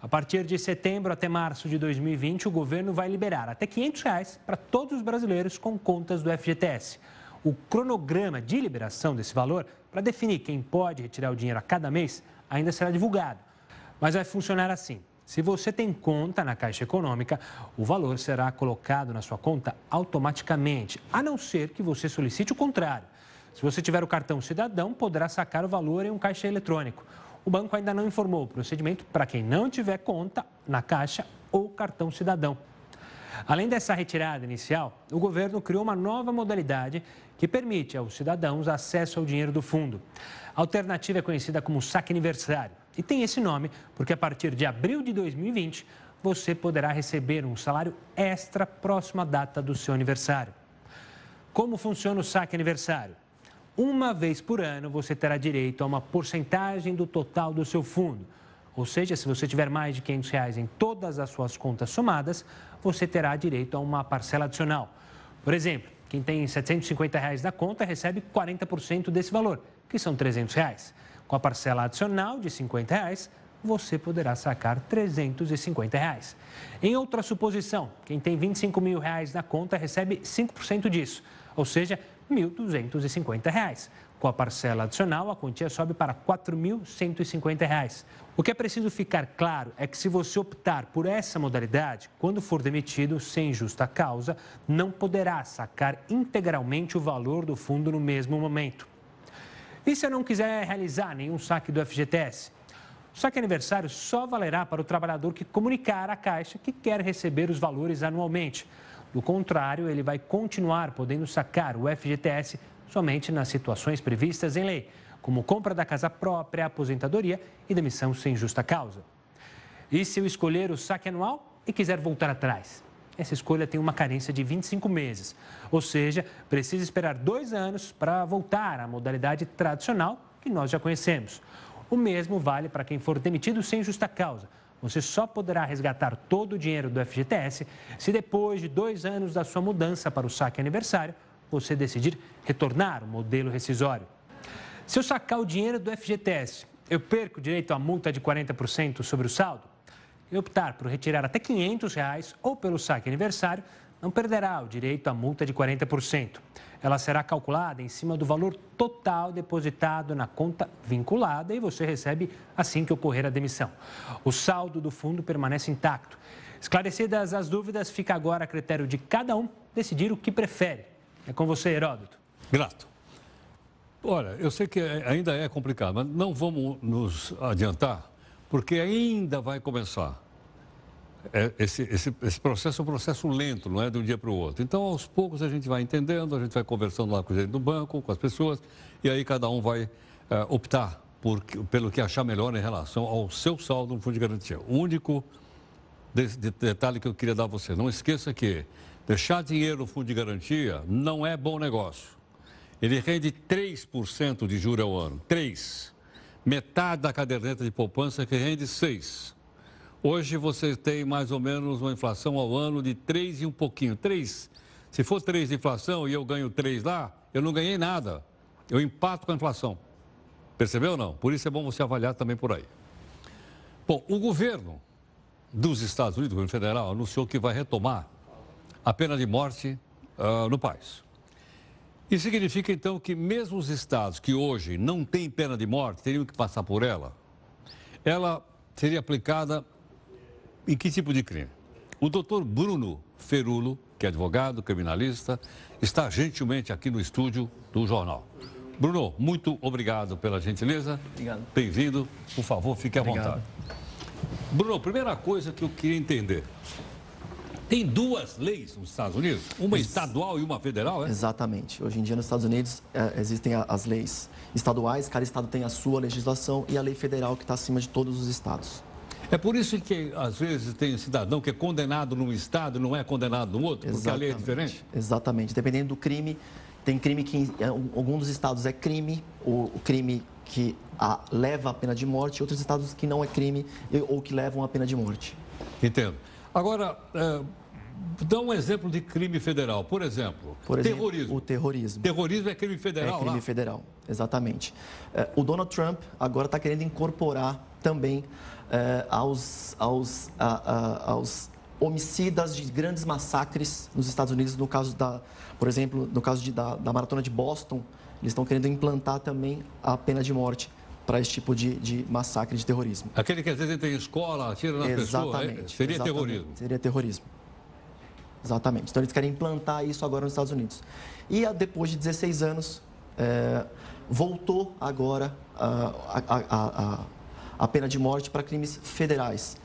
A partir de setembro até março de 2020, o governo vai liberar até 500 reais para todos os brasileiros com contas do FGTS. O cronograma de liberação desse valor, para definir quem pode retirar o dinheiro a cada mês, ainda será divulgado. Mas vai funcionar assim. Se você tem conta na Caixa Econômica, o valor será colocado na sua conta automaticamente, a não ser que você solicite o contrário. Se você tiver o cartão cidadão, poderá sacar o valor em um caixa eletrônico. O banco ainda não informou o procedimento para quem não tiver conta na Caixa ou cartão cidadão. Além dessa retirada inicial, o governo criou uma nova modalidade que permite aos cidadãos acesso ao dinheiro do fundo. A alternativa é conhecida como saque aniversário. E tem esse nome porque a partir de abril de 2020 você poderá receber um salário extra próximo à data do seu aniversário. Como funciona o saque aniversário? Uma vez por ano você terá direito a uma porcentagem do total do seu fundo. Ou seja, se você tiver mais de 500 reais em todas as suas contas somadas, você terá direito a uma parcela adicional. Por exemplo, quem tem 750 reais na conta recebe 40% desse valor, que são 300 reais. Com a parcela adicional de 50 reais, você poderá sacar 350 reais. Em outra suposição, quem tem 25 mil reais na conta recebe 5% disso, ou seja, R$ 1.250. Com a parcela adicional, a quantia sobe para R$ 4.150. O que é preciso ficar claro é que se você optar por essa modalidade, quando for demitido sem justa causa, não poderá sacar integralmente o valor do fundo no mesmo momento. E se eu não quiser realizar nenhum saque do FGTS? O saque aniversário só valerá para o trabalhador que comunicar à Caixa que quer receber os valores anualmente. Do contrário, ele vai continuar podendo sacar o FGTS somente nas situações previstas em lei, como compra da casa própria, aposentadoria e demissão sem justa causa. E se eu escolher o saque anual e quiser voltar atrás? Essa escolha tem uma carência de 25 meses. Ou seja, precisa esperar dois anos para voltar à modalidade tradicional que nós já conhecemos. O mesmo vale para quem for demitido sem justa causa. Você só poderá resgatar todo o dinheiro do FGTS se depois de dois anos da sua mudança para o saque aniversário, você decidir retornar o modelo rescisório. Se eu sacar o dinheiro do FGTS, eu perco direito à multa de 40% sobre o saldo? E optar por retirar até 500 reais ou pelo saque aniversário, não perderá o direito à multa de 40%. Ela será calculada em cima do valor total depositado na conta vinculada e você recebe assim que ocorrer a demissão. O saldo do fundo permanece intacto. Esclarecidas as dúvidas, fica agora a critério de cada um decidir o que prefere. É com você, Heródoto. Grato. Olha, eu sei que ainda é complicado, mas não vamos nos adiantar porque ainda vai começar é, esse, esse, esse processo é um processo lento, não é de um dia para o outro. Então, aos poucos, a gente vai entendendo, a gente vai conversando lá com o gerente do banco, com as pessoas, e aí cada um vai é, optar por, pelo que achar melhor em relação ao seu saldo no fundo de garantia. O único de, de, detalhe que eu queria dar a você, não esqueça que deixar dinheiro no fundo de garantia não é bom negócio. Ele rende 3% de juros ao ano. 3%. Metade da caderneta de poupança que rende 6%. Hoje você tem mais ou menos uma inflação ao ano de 3 e um pouquinho. 3. Se for 3 de inflação e eu ganho 3 lá, eu não ganhei nada. Eu empato com a inflação. Percebeu ou não? Por isso é bom você avaliar também por aí. Bom, o governo dos Estados Unidos, o governo federal, anunciou que vai retomar a pena de morte uh, no país. Isso significa, então, que mesmo os estados que hoje não têm pena de morte, teriam que passar por ela, ela seria aplicada em que tipo de crime? O doutor Bruno Ferulo, que é advogado, criminalista, está gentilmente aqui no estúdio do jornal. Bruno, muito obrigado pela gentileza. Obrigado. Bem-vindo. Por favor, fique à Obrigado. vontade. Bruno, primeira coisa que eu queria entender. Tem duas leis nos Estados Unidos, uma estadual e uma federal, é? Exatamente. Hoje em dia, nos Estados Unidos, é, existem as leis estaduais, cada estado tem a sua legislação e a lei federal que está acima de todos os estados. É por isso que, às vezes, tem cidadão que é condenado num estado e não é condenado no outro, porque a lei é diferente? Exatamente. Dependendo do crime, tem crime que em alguns dos estados é crime, o, o crime que a- leva a pena de morte, outros estados que não é crime ou que levam a pena de morte. Entendo. Agora, é, dá um exemplo de crime federal. Por exemplo, Por exemplo, terrorismo. o terrorismo. Terrorismo é crime federal É crime lá? federal, exatamente. É, o Donald Trump agora está querendo incorporar também é, aos, aos, a- a- aos homicidas de grandes massacres nos Estados Unidos, no caso da, por exemplo, no caso de, da, da maratona de Boston, eles estão querendo implantar também a pena de morte para esse tipo de, de massacre de terrorismo. Aquele que às vezes entra em escola, atira na pessoa, é- Exatamente. seria exatamente, terrorismo. Seria terrorismo. Exatamente. Então eles querem implantar isso agora nos Estados Unidos. E depois de 16 anos, é, voltou agora a, a- a- a- a pena de morte para crimes federais.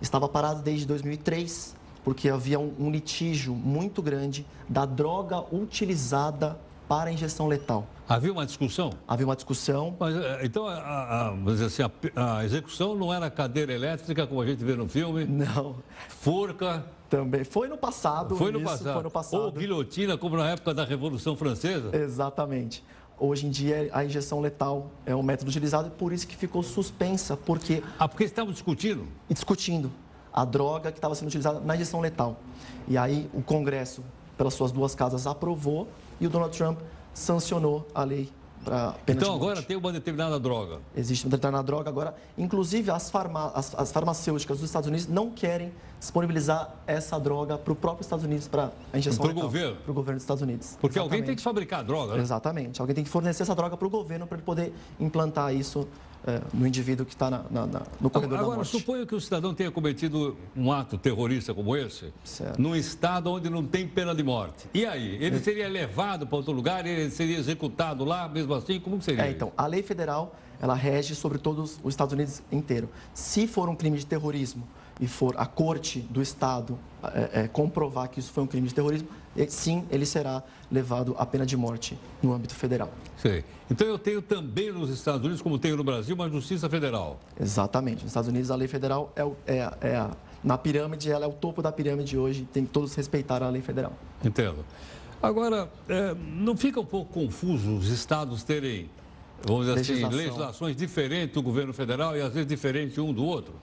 Estava parado desde 2003, porque havia um, um litígio muito grande da droga utilizada para injeção letal. Havia uma discussão? Havia uma discussão Mas, é, então, a, a- assim, a a, execução não era cadeira elétrica, como a gente vê no filme, Não, forca, também. Foi no passado. foi no, isso, passado. Foi no passado. Ou guilhotina, como na época da Revolução Francesa. Exatamente. Hoje em dia, a injeção letal é o método utilizado e por isso que ficou suspensa, porque Ah, porque estavam discutindo. discutindo a droga que estava sendo utilizada na injeção letal. E aí o Congresso, pelas suas duas casas, aprovou e o Donald Trump sancionou a lei para Então agora tem uma determinada droga. Existe uma determinada droga agora. Inclusive, as, farma- as- as farmacêuticas dos Estados Unidos não querem disponibilizar essa droga para o próprio Estados Unidos, para a injeção Pro letal. governo. Para o governo dos Estados Unidos. Porque alguém tem Exatamente. que fabricar a droga, né? Exatamente. Alguém tem que fornecer essa droga para o governo para ele poder implantar isso eh, no indivíduo que está no corredor da Agora, morte. suponho que o cidadão tenha cometido um ato terrorista como esse, Certo. num estado onde não tem pena de morte. E aí? Ele seria levado para outro lugar, ele seria executado lá, mesmo assim? Como que seria? É, então, a lei federal, ela rege sobre todos os Estados Unidos inteiro. Se for um crime de terrorismo e for a corte do Estado eh, eh, comprovar que isso foi um crime de terrorismo, sim, ele será levado à pena de morte no âmbito federal. Sei. Então eu tenho também nos Estados Unidos, como tenho no Brasil, uma justiça federal. Exatamente. Nos Estados Unidos, a lei federal é, é é a, na pirâmide, ela é o topo da pirâmide hoje, tem que todos respeitar a lei federal. Entendo. Agora, é, não fica um pouco confuso os estados terem, vamos dizer assim, legislações diferentes do governo federal e às vezes diferentes um do outro?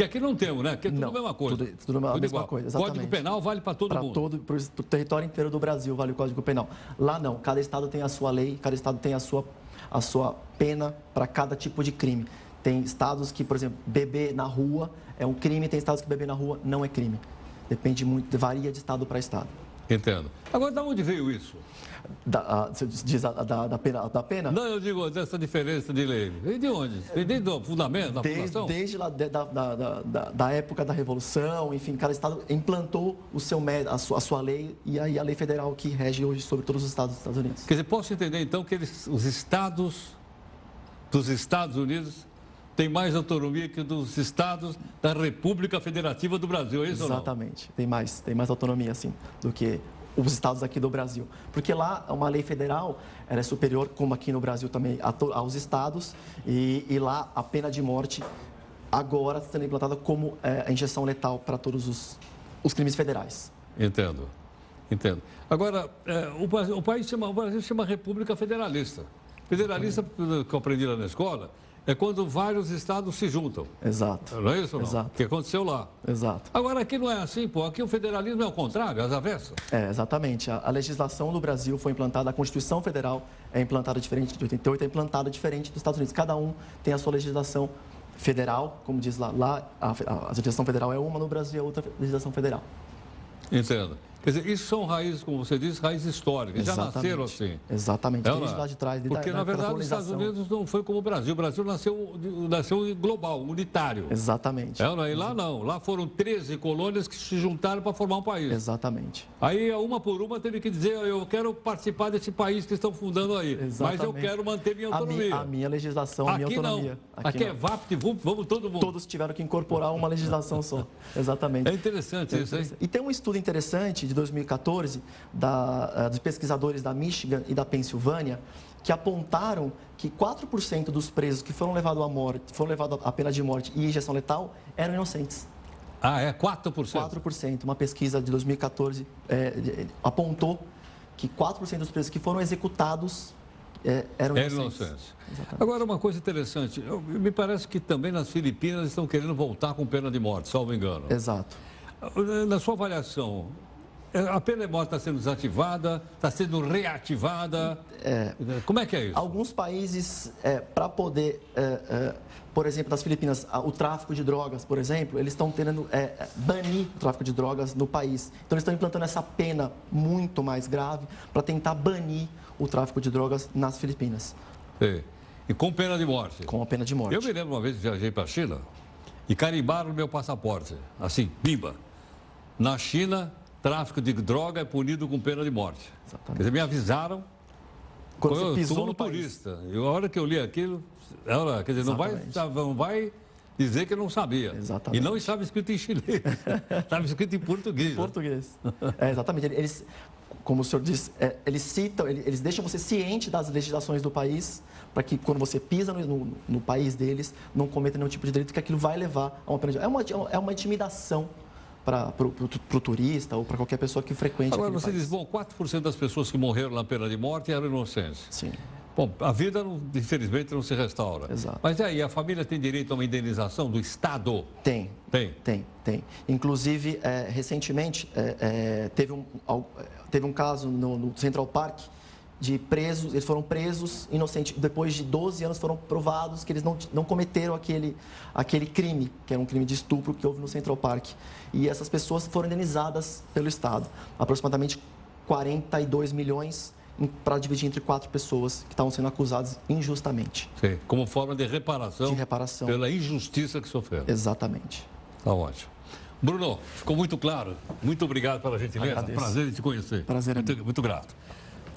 Porque aqui não temos, né? Aqui é tudo Não, a mesma coisa. tudo- tudo a mesma igual. coisa, Código exatamente. Penal vale para todo Para mundo. todo, para o território inteiro do Brasil vale o Código Penal. Lá não, cada estado tem a sua lei, cada estado tem a sua, a sua pena para cada tipo de crime. Tem estados que, por exemplo, beber na rua é um crime, tem estados que beber na rua não é crime. Depende muito, varia de estado para estado. Entendo. Agora, de onde veio isso? Da, diz da, da pena? Da pena? Não, eu digo dessa diferença de lei. Vem de onde? Vem desde o fundamento, da Desde, fundação? desde lá, de- da, da, da, época da Revolução, enfim, cada estado implantou o seu, a, sua, a sua lei e aí a lei federal que rege hoje sobre todos os estados dos Estados Unidos. Quer dizer, posso entender então que eles, os estados dos Estados Unidos tem mais autonomia que dos estados da República Federativa do Brasil, é isso Exatamente. Tem mais, tem mais autonomia, sim, do que os estados aqui do Brasil. Porque lá, uma lei federal, ela é superior, como aqui no Brasil também, aos estados, e, e lá a pena de morte agora está sendo implantada como é, a injeção letal para todos os, os crimes federais. Entendo, entendo. Agora, é, o, o, país chama, o Brasil chama República Federalista. Federalista, que eu aprendi lá na escola, é quando vários estados se juntam. Exato. Não é isso não? Exato. O que aconteceu lá. Exato. Agora, aqui não é assim, pô. Aqui o federalismo é o contrário, as avessas. É, exatamente. A, a legislação do Brasil foi implantada, a Constituição Federal é implantada diferente de 88, é implantada diferente dos Estados Unidos. Cada um tem a sua legislação federal, como diz lá, lá a, a legislação federal é uma, no Brasil é outra legislação federal. Entendo. Quer dizer, isso são raízes, como você disse, raízes históricas. Exatamente. Já nasceram assim. Exatamente, é, desde lá de trás. Porque, da, na verdade, os Estados Unidos não foi como o Brasil. O Brasil nasceu, nasceu global, unitário. Exatamente. É, não, e lá não. Lá foram 13 colônias que se juntaram para formar um país. Exatamente. Aí, uma por uma, teve que dizer, eu quero participar desse país que estão fundando aí. Exatamente. Mas eu quero manter minha autonomia. A, mi, a minha legislação, a minha Aqui autonomia. Não. Aqui, Aqui é VAPT, vamos, vamos todo mundo. Todos tiveram que incorporar uma legislação só. Exatamente. É interessante é isso, hein? E tem um estudo interessante de 2014 da, eh, dos pesquisadores da Michigan e da Pensilvânia que apontaram que 4% dos presos que foram levados à morte, foram levados à pena de morte e injeção letal eram inocentes. Ah, é? 4%? 4%. Uma pesquisa de 2014 é, apontou que 4% dos presos que foram executados é, eram inocentes. inocentes. Agora, uma coisa interessante, eu, me parece que também nas Filipinas estão querendo voltar com pena de morte, salvo engano. Exato. Na sua avaliação, a pena de morte está sendo desativada, está sendo reativada. É, Como é que é isso? Alguns países, é, para poder, é, é, por exemplo, nas Filipinas, o tráfico de drogas, por exemplo, eles estão tentando é, banir o tráfico de drogas no país. Então, eles estão implantando essa pena muito mais grave para tentar banir o tráfico de drogas nas Filipinas. Sim. E com pena de morte? Com a pena de morte. Eu me lembro uma vez que viajei para a China e carimbaram o meu passaporte, assim, bimba. Na China, tráfico de droga é punido com pena de morte. Exatamente. Quer dizer, me avisaram quando você pisou no turista. E a hora que eu li aquilo, ela, quer dizer, não vai, não vai dizer que eu não sabia. Exatamente. E não estava escrito em chinês, estava escrito em português. Em português. É, exatamente. Eles, como o senhor disse, é, eles citam, eles deixam você ciente das legislações do país para que quando você pisa no, no, no, país deles, não cometa nenhum tipo de delito, que aquilo vai levar a uma pena de... É uma, é uma intimidação para o turista ou para qualquer pessoa que frequente Agora, você país. diz, bom, 4% das pessoas que morreram na pena de morte eram inocentes. Sim. Bom, a vida, infelizmente, não se restaura. Exato. Mas aí, a família tem direito a uma indenização do Estado? Tem. Tem? Tem, tem. Inclusive, é, recentemente, é, é, teve, um, teve um caso no, no Central Park de presos, eles foram presos inocentes, depois de 12 anos foram provados que eles não, não cometeram aquele, aquele crime, que era um crime de estupro que houve no Central Park. E essas pessoas foram indenizadas pelo Estado, aproximadamente 42 milhões para dividir entre quatro pessoas que estavam sendo acusadas injustamente. Sim, como forma de reparação, de reparação. pela injustiça que sofreram. Exatamente. Está ótimo. Bruno, ficou muito claro. Muito obrigado pela gentileza. Agradeço. Prazer em te conhecer. Prazer é muito, muito grato.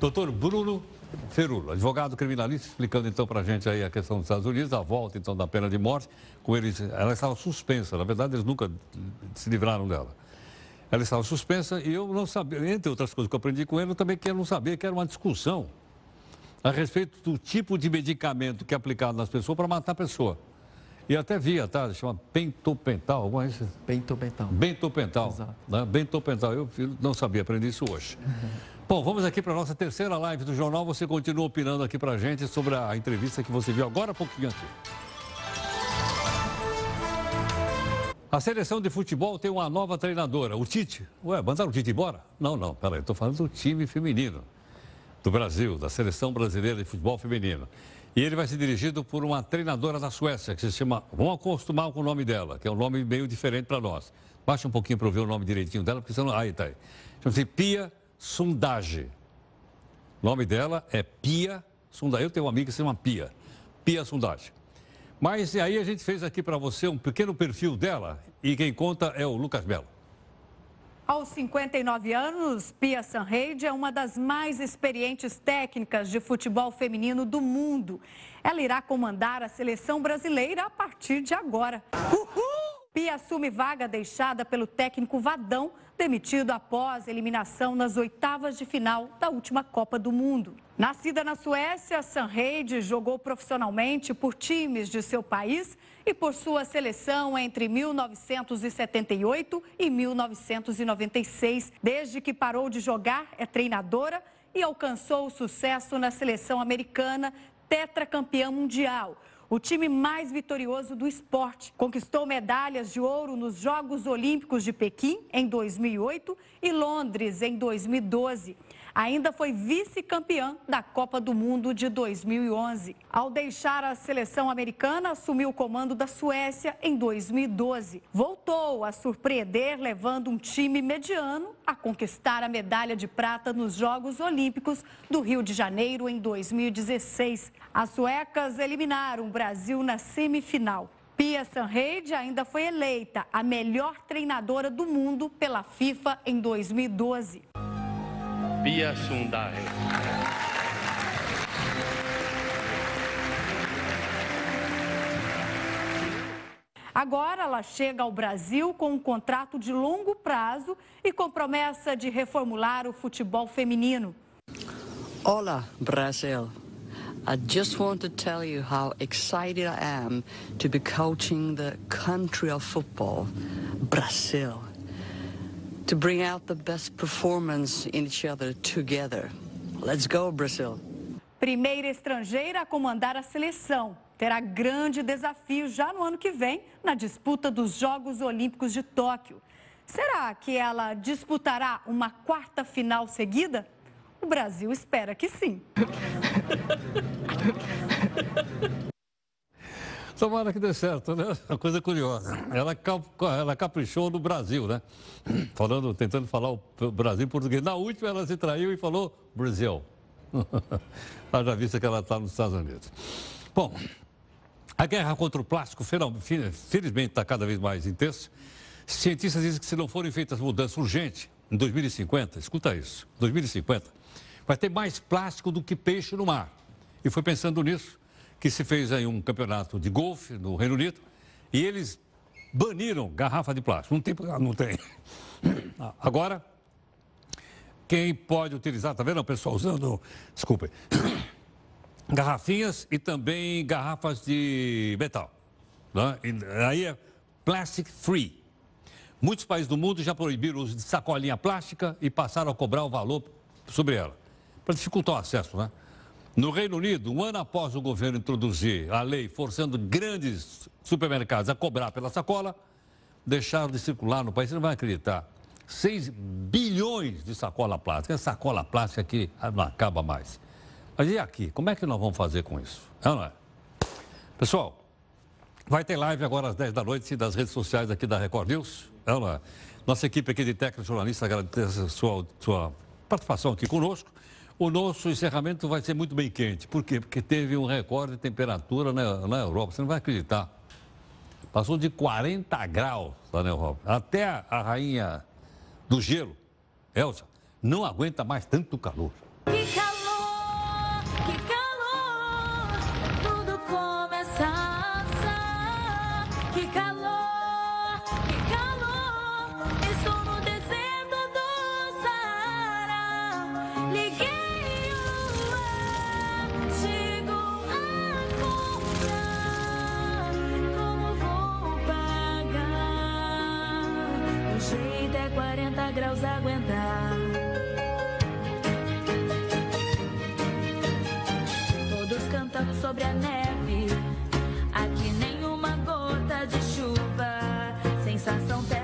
Doutor Bruno Ferulo, advogado criminalista, explicando então para a gente aí a questão dos Estados Unidos, a volta então da pena de morte, com eles, ela estava suspensa, na verdade eles nunca se livraram dela. Ela estava suspensa e eu não sabia, entre outras coisas que eu aprendi com ele, eu também quero não saber que era uma discussão a respeito do tipo de medicamento que é aplicado nas pessoas para matar a pessoa. E até via, tá? Chama pentopental, alguma coisa? Pentopental. Bentopental. Exato. Né? Bentopental. Eu não sabia, aprendi isso hoje. Bom, vamos aqui para a nossa terceira live do jornal. Você continua opinando aqui para a gente sobre a entrevista que você viu agora há pouquinho aqui. A seleção de futebol tem uma nova treinadora, o Tite. Ué, mandaram o Tite embora? Não, não, peraí, estou falando do time feminino do Brasil, da seleção brasileira de futebol feminino. E ele vai ser dirigido por uma treinadora da Suécia, que se chama. Vamos acostumar com o nome dela, que é um nome meio diferente para nós. Baixa um pouquinho para eu ver o nome direitinho dela, porque senão. Aí, tá aí. Chama-se Pia Sundage. O nome dela é Pia Sundage. Eu tenho uma amiga que se chama Pia. Pia Sundage. Mas aí a gente fez aqui para você um pequeno perfil dela e quem conta é o Lucas Belo. Aos 59 anos, Pia Sanreide é uma das mais experientes técnicas de futebol feminino do mundo. Ela irá comandar a seleção brasileira a partir de agora. Uhul! Pia assume vaga deixada pelo técnico Vadão, demitido após eliminação nas oitavas de final da última Copa do Mundo. Nascida na Suécia, Sanreide jogou profissionalmente por times de seu país e por sua seleção entre 1978 e 1996. Desde que parou de jogar, é treinadora e alcançou o sucesso na seleção americana, tetracampeã mundial o time mais vitorioso do esporte. Conquistou medalhas de ouro nos Jogos Olímpicos de Pequim em 2008 e Londres em 2012. Ainda foi vice-campeã da Copa do Mundo de 2011. Ao deixar a seleção americana, assumiu o comando da Suécia em 2012. Voltou a surpreender, levando um time mediano a conquistar a medalha de prata nos Jogos Olímpicos do Rio de Janeiro em 2016. As suecas eliminaram o Brasil na semifinal. Pia Sanreide ainda foi eleita a melhor treinadora do mundo pela FIFA em 2012. Pia Sundhage. Agora ela chega ao Brasil com um contrato de longo prazo e com promessa de reformular o futebol feminino. Olá, Brasil. I just want to tell you how excited I am to be coaching the country of football, Brazil. To bring out the best performance in each other together. Let's go, Brazil. Primeira estrangeira a comandar a seleção. Terá grande desafio já no ano que vem na disputa dos Jogos Olímpicos de Tóquio. Será que ela disputará uma quarta final seguida? O Brasil espera que sim. Tomara que dê certo, né? Uma coisa curiosa. Ela, ela caprichou no Brasil, né? Falando, tentando falar o Brasil em português. Na última ela se traiu e falou Brasil. Haja vista que ela está nos Estados Unidos. Bom, a guerra contra o plástico, felizmente, está cada vez mais intensa. Cientistas dizem que se não forem feitas mudanças urgentes, em 2050, escuta isso, 2050, vai ter mais plástico do que peixe no mar. E foi pensando nisso que se fez aí um campeonato de golfe no Reino Unido e eles baniram garrafa de plástico. Não tem, não tem. Agora, quem pode utilizar, tá vendo o pessoal usando, desculpa, garrafinhas e também garrafas de metal. Né? aí é plastic free. Muitos países do mundo já proibiram o uso de sacolinha plástica e passaram a cobrar o valor sobre ela, para dificultar o acesso, né? No Reino Unido, um ano após o governo introduzir a lei forçando grandes supermercados a cobrar pela sacola, deixaram de circular no país. Você não vai acreditar. 6 bilhões de sacola plástica. É sacola plástica que não acaba mais. Mas e aqui? Como é que nós vamos fazer com isso? É não é? Pessoal, vai ter live agora às 10 da noite das redes sociais aqui da Record News. É não é? Nossa equipe aqui de técnicos jornalistas agradece a sua, sua participação aqui conosco. O nosso encerramento vai ser muito bem quente. Por quê? Porque teve um recorde de temperatura na, na Europa. Você não vai acreditar. Passou de 40 graus lá na Europa. Até a, a rainha do gelo, Elsa, não aguenta mais tanto calor. sobre